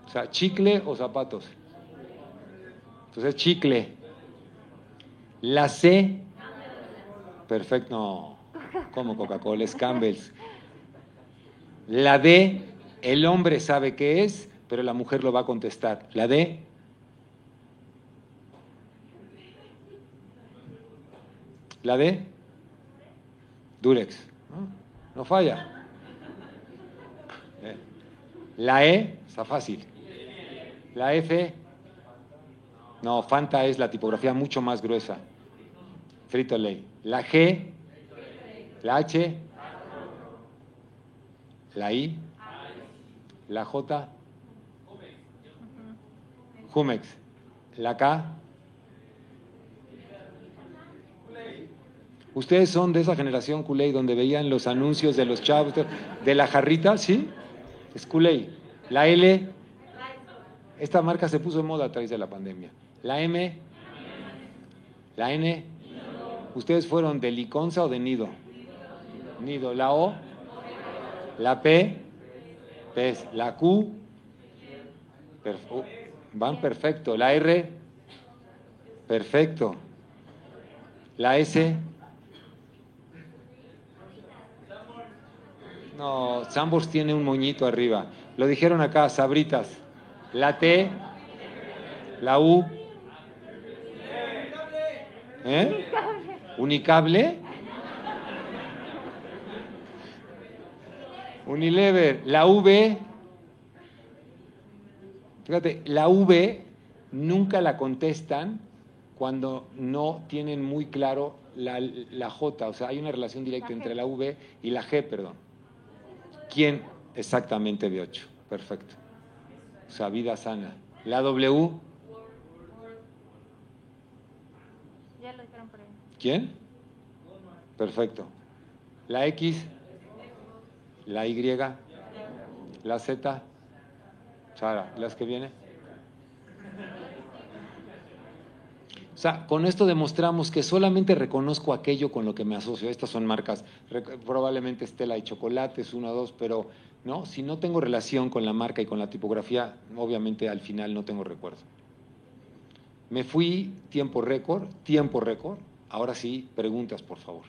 O sea, chicle o zapatos. Entonces, chicle. La C. Perfecto. Como Coca-Cola, es Campbell's. La D, el hombre sabe qué es, pero la mujer lo va a contestar. La D. La D. Durex. No, falla. La E, está fácil. La F. No, Fanta es la tipografía mucho más gruesa. Frito ley. La G. La H. La I. La J. Jumex. La K. Ustedes son de esa generación Culey donde veían los anuncios de los chavos de la jarrita, ¿sí? Es Culey. La L. Esta marca se puso en moda a través de la pandemia. La M. La N. ¿Ustedes fueron de Liconza o de Nido? Nido. La O. La P. Pez. La Q. Perfecto. Van perfecto. La R, perfecto. La S. No, Sambors tiene un moñito arriba. Lo dijeron acá, Sabritas. La T, la U. ¿Eh? Unicable. Unilever. La V. Fíjate, la V nunca la contestan cuando no tienen muy claro la, la J. O sea, hay una relación directa entre la V y la G, perdón. ¿Quién? Exactamente de 8. Perfecto. O sea, vida sana. La W. Ya lo dijeron por ahí. ¿Quién? Perfecto. La X. La Y. La Z. Sara, ¿las que viene? O sea, con esto demostramos que solamente reconozco aquello con lo que me asocio. Estas son marcas, probablemente Estela y Chocolates, uno o dos, pero no, si no tengo relación con la marca y con la tipografía, obviamente al final no tengo recuerdo. Me fui tiempo récord, tiempo récord. Ahora sí, preguntas, por favor.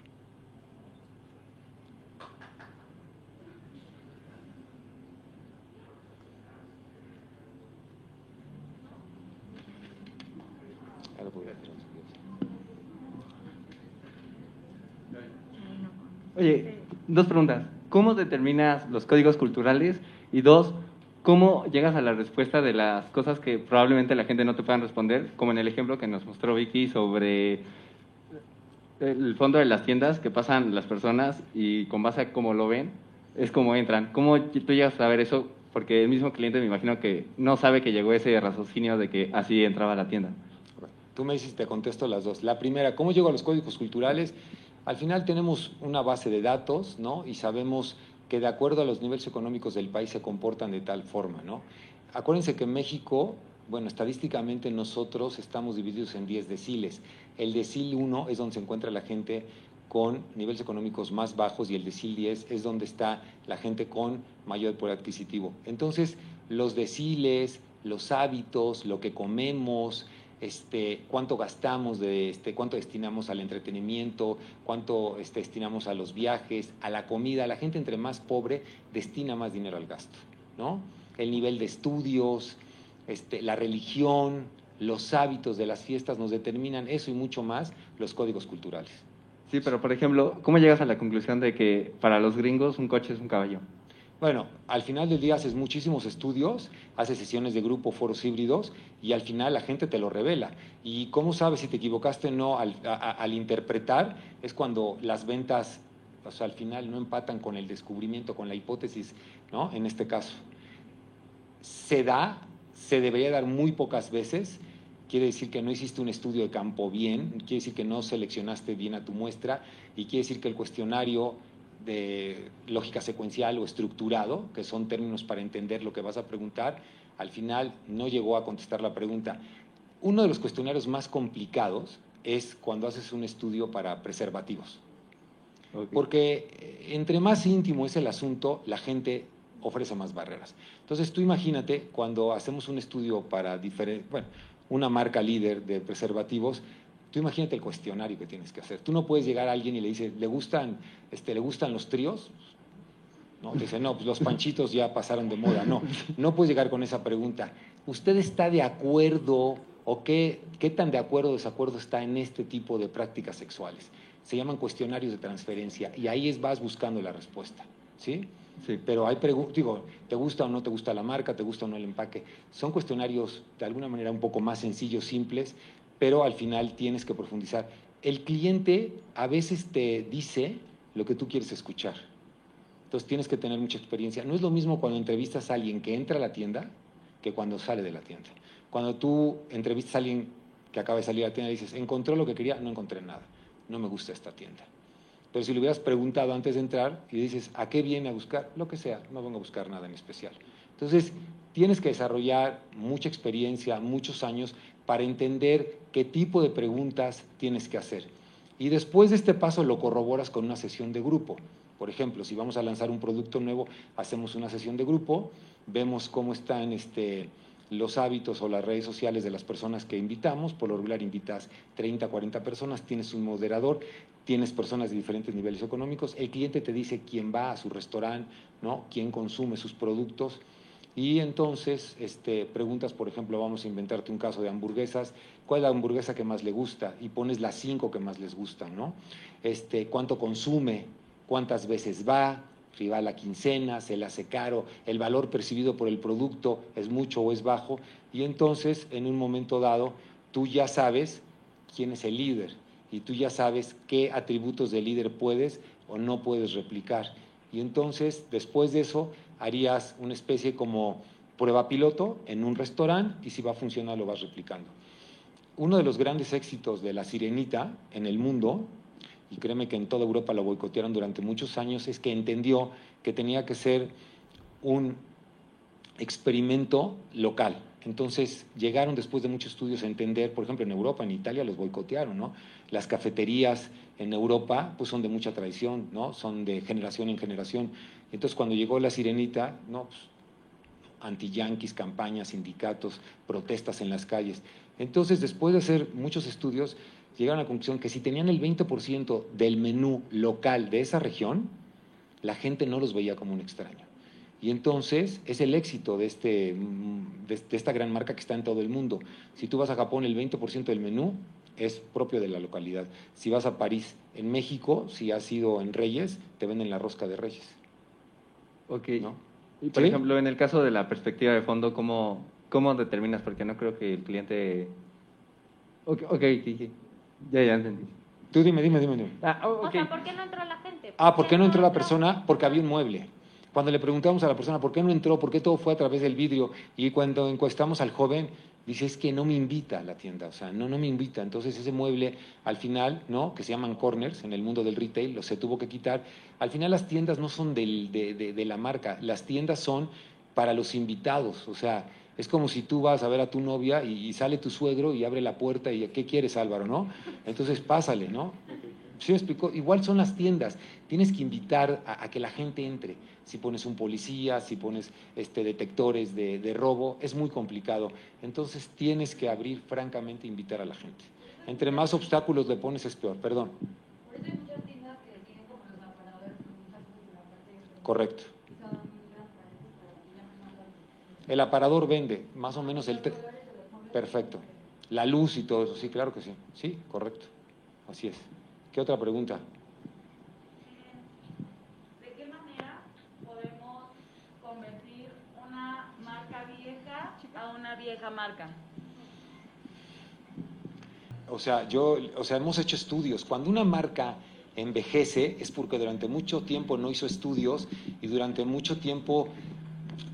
Ya lo podía hacer, si quieres. Oye, dos preguntas. ¿Cómo determinas los códigos culturales? Y dos, ¿cómo llegas a la respuesta de las cosas que probablemente la gente no te pueda responder? Como en el ejemplo que nos mostró Vicky sobre el fondo de las tiendas que pasan las personas y con base a cómo lo ven, es como entran. ¿Cómo tú llegas a saber eso? Porque el mismo cliente me imagino que no sabe que llegó ese raciocinio de que así entraba a la tienda. Tú me dices, te contesto las dos. La primera, ¿cómo llego a los códigos culturales? Al final tenemos una base de datos, ¿no? Y sabemos que de acuerdo a los niveles económicos del país se comportan de tal forma, ¿no? Acuérdense que en México, bueno, estadísticamente nosotros estamos divididos en 10 deciles. El decil 1 es donde se encuentra la gente con niveles económicos más bajos y el decil 10 es donde está la gente con mayor poder adquisitivo. Entonces, los deciles, los hábitos, lo que comemos, este, cuánto gastamos, de, este, cuánto destinamos al entretenimiento, cuánto este, destinamos a los viajes, a la comida. La gente entre más pobre destina más dinero al gasto, ¿no? El nivel de estudios, este, la religión, los hábitos de las fiestas nos determinan eso y mucho más los códigos culturales. Sí, pero por ejemplo, ¿cómo llegas a la conclusión de que para los gringos un coche es un caballo? Bueno, al final del día haces muchísimos estudios, haces sesiones de grupo, foros híbridos y al final la gente te lo revela. ¿Y cómo sabes si te equivocaste o no al, interpretar? Es cuando las ventas, o sea, al final no empatan con el descubrimiento, con la hipótesis, ¿no? En este caso. Se da, se debería dar muy pocas veces. Quiere decir que no hiciste un estudio de campo bien, quiere decir que no seleccionaste bien a tu muestra y quiere decir que el cuestionario de lógica secuencial o estructurado, que son términos para entender lo que vas a preguntar, al final no llegó a contestar la pregunta. Uno de los cuestionarios más complicados es cuando haces un estudio para preservativos. Porque eh, entre más íntimo es el asunto, la gente ofrece más barreras. Entonces tú imagínate cuando hacemos un estudio para diferente, bueno, una marca líder de preservativos, tú imagínate el cuestionario que tienes que hacer. Tú no puedes llegar a alguien y le dices, ¿le gustan, este, ¿le gustan los tríos? No, te dice, no, pues los panchitos ya pasaron de moda. No, no puedes llegar con esa pregunta. ¿Usted está de acuerdo o qué, qué tan de acuerdo o desacuerdo está en este tipo de prácticas sexuales? Se llaman cuestionarios de transferencia y ahí es, vas buscando la respuesta. ¿Sí? Sí. Pero hay preguntas, digo, ¿te gusta o no te gusta la marca? ¿Te gusta o no el empaque? Son cuestionarios de alguna manera un poco más sencillos, simples, pero al final tienes que profundizar. El cliente a veces te dice lo que tú quieres escuchar. Entonces tienes que tener mucha experiencia. No es lo mismo cuando entrevistas a alguien que entra a la tienda que cuando sale de la tienda. Cuando tú entrevistas a alguien que acaba de salir a la tienda y dices, ¿encontró lo que quería? No encontré nada. No me gusta esta tienda. Pero si le hubieras preguntado antes de entrar y dices, ¿a qué viene a buscar? Lo que sea, no vengo a buscar nada en especial. Entonces, tienes que desarrollar mucha experiencia, muchos años para entender qué tipo de preguntas tienes que hacer. Y después de este paso lo corroboras con una sesión de grupo. Por ejemplo, si vamos a lanzar un producto nuevo, hacemos una sesión de grupo, vemos cómo están este, los hábitos o las redes sociales de las personas que invitamos. Por lo regular invitas 30, 40 personas, tienes un moderador, tienes personas de diferentes niveles económicos, el cliente te dice quién va a su restaurante, ¿no? quién consume sus productos. Y entonces este, preguntas, por ejemplo, vamos a inventarte un caso de hamburguesas, ¿cuál es la hamburguesa que más le gusta? Y pones las cinco que más les gustan, ¿no? Este, ¿Cuánto consume? ¿Cuántas veces va? Si va a la quincena, se le hace caro, el valor percibido por el producto es mucho o es bajo. Y entonces, en un momento dado, tú ya sabes quién es el líder y tú ya sabes qué atributos de líder puedes o no puedes replicar. Y entonces, después de eso, harías una especie como prueba piloto en un restaurante y si va a funcionar lo vas replicando. Uno de los grandes éxitos de la sirenita en el mundo, y créeme que en toda Europa lo boicotearon durante muchos años, es que entendió que tenía que ser un experimento local. Entonces llegaron después de muchos estudios a entender, por ejemplo, en Europa, en Italia los boicotearon, ¿no? Las cafeterías en Europa pues son de mucha tradición, ¿no? Son de generación en generación. Entonces cuando llegó la sirenita, ¿no? Pues, anti-yanquis, campañas, sindicatos, protestas en las calles. Entonces, después de hacer muchos estudios, llegaron a la conclusión que si tenían el 20% del menú local de esa región, la gente no los veía como un extraño. Y entonces es el éxito de, este, de, esta gran marca que está en todo el mundo. Si tú vas a Japón, el 20% del menú es propio de la localidad. Si vas a París, en México, si has ido en Reyes, te venden la rosca de Reyes. Ok. Y por ejemplo, en el caso de la perspectiva de fondo, ¿cómo, ¿cómo determinas? Porque no creo que el cliente... Ok, ok, ya, ya entendí. Tú dime, dime, dime. dime. Ah, O sea, ¿por qué no entró la gente? Ah, ¿por qué no entró la persona? Porque había un mueble. Cuando le preguntamos a la persona por qué no entró, por qué todo fue a través del vidrio, y cuando encuestamos al joven, dice es que no me invita a la tienda, o sea, no, no me invita. Entonces ese mueble al final, ¿no? Que se llaman corners en el mundo del retail, lo se tuvo que quitar. Al final las tiendas no son del, de, de, la marca, las tiendas son para los invitados, o sea, es como si tú vas a ver a tu novia y, sale tu suegro y abre la puerta y ¿qué quieres Álvaro, no? Entonces pásale, ¿no? ¿Sí me explicó? Igual son las tiendas, tienes que invitar a, a que la gente entre si pones un policía, si pones este, detectores de, robo, es muy complicado. Entonces tienes que abrir francamente e invitar a la gente. Entre más obstáculos le pones es peor, perdón. Correcto. El aparador vende, más o menos el... Perfecto. La luz y todo eso, sí, claro que sí. Sí, correcto. Así es. ¿Qué otra pregunta? Vieja marca? O sea, yo, o sea, hemos hecho estudios. Cuando una marca envejece es porque durante mucho tiempo no hizo estudios y durante mucho tiempo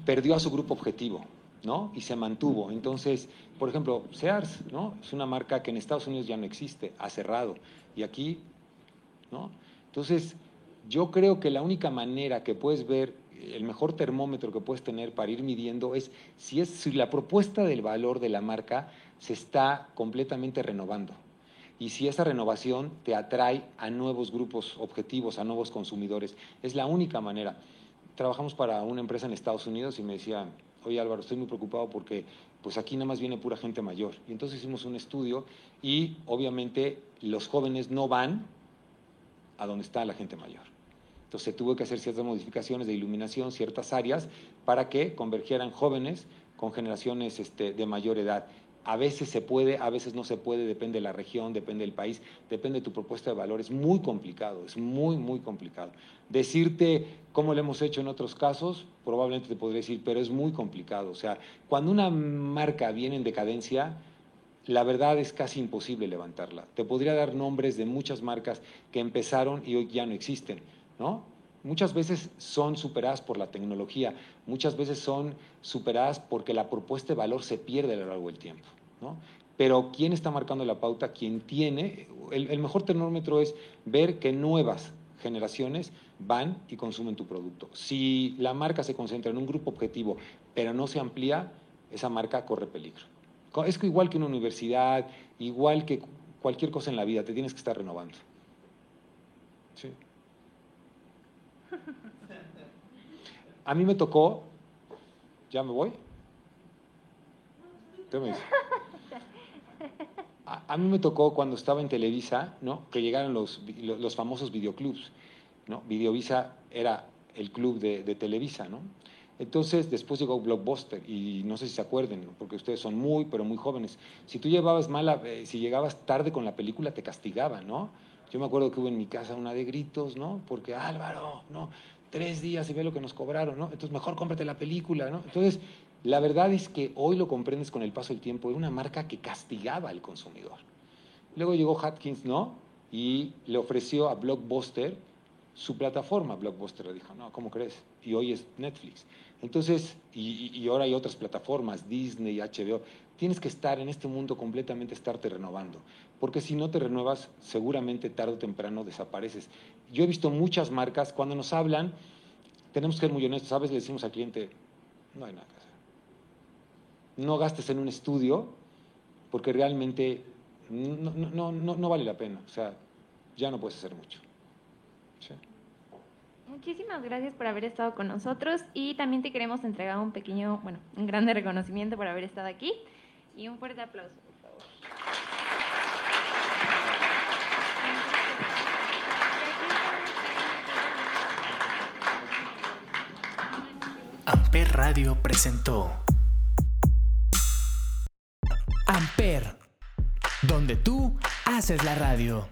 perdió a su grupo objetivo, ¿no? Y se mantuvo. Entonces, por ejemplo, Sears, ¿no? Es una marca que en Estados Unidos ya no existe, ha cerrado. Y aquí, ¿no? Entonces, yo creo que la única manera que puedes ver el mejor termómetro que puedes tener para ir midiendo es si, es si la propuesta del valor de la marca se está completamente renovando y si esa renovación te atrae a nuevos grupos objetivos, a nuevos consumidores. Es la única manera. Trabajamos para una empresa en Estados Unidos y me decían, oye Álvaro, estoy muy preocupado porque pues aquí nada más viene pura gente mayor. Y entonces hicimos un estudio y obviamente los jóvenes no van a donde está la gente mayor. Se tuvo que hacer ciertas modificaciones de iluminación, ciertas áreas, para que convergieran jóvenes con generaciones este, de mayor edad. A veces se puede, a veces no se puede, depende de la región, depende del país, depende de tu propuesta de valor. Es muy complicado, es muy, muy complicado. Decirte cómo lo hemos hecho en otros casos, probablemente te podría decir, pero es muy complicado. O sea, cuando una marca viene en decadencia, la verdad es casi imposible levantarla. Te podría dar nombres de muchas marcas que empezaron y hoy ya no existen ¿no? Muchas veces son superadas por la tecnología, muchas veces son superadas porque la propuesta de valor se pierde a lo largo del tiempo, ¿no? Pero ¿quién está marcando la pauta? Quien tiene, el, el mejor termómetro es ver que nuevas generaciones van y consumen tu producto. Si la marca se concentra en un grupo objetivo, pero no se amplía, esa marca corre peligro. Es igual que una universidad, igual que cualquier cosa en la vida, te tienes que estar renovando. Sí. A mí me tocó, ¿ya me voy? ¿Qué me dice? a mí me tocó cuando estaba en Televisa, ¿no? Que llegaron los, los famosos videoclubs, ¿no? Videovisa era el club de, Televisa, ¿no? Entonces, después llegó Blockbuster, y no sé si se acuerden, porque ustedes son muy, pero muy jóvenes. Si tú llevabas mala, eh, si llegabas tarde con la película, te castigaban, ¿no? Yo me acuerdo que hubo en mi casa una de gritos, ¿no? Porque Álvaro, ¿no? Tres días y ve lo que nos cobraron, ¿no? Entonces, mejor cómprate la película, ¿no? Entonces, la verdad es que hoy lo comprendes con el paso del tiempo, era una marca que castigaba al consumidor. Luego llegó Hatkins, ¿no? Y le ofreció a Blockbuster su plataforma. Blockbuster le dijo, no, ¿cómo crees? Y hoy es Netflix. Entonces, y, ahora hay otras plataformas, Disney, HBO. Tienes que estar en este mundo completamente, estarte renovando. Porque si no te renuevas, seguramente tarde o temprano desapareces. Yo he visto muchas marcas, cuando nos hablan, tenemos que ser muy honestos, ¿sabes? Le decimos al cliente, no hay nada que hacer. No gastes en un estudio, porque realmente no vale la pena. O sea, ya no puedes hacer mucho. Muchísimas gracias por haber estado con nosotros y también te queremos entregar un pequeño, bueno, un grande reconocimiento por haber estado aquí y un fuerte aplauso, por favor. Amper Radio presentó Amper, donde tú haces la radio.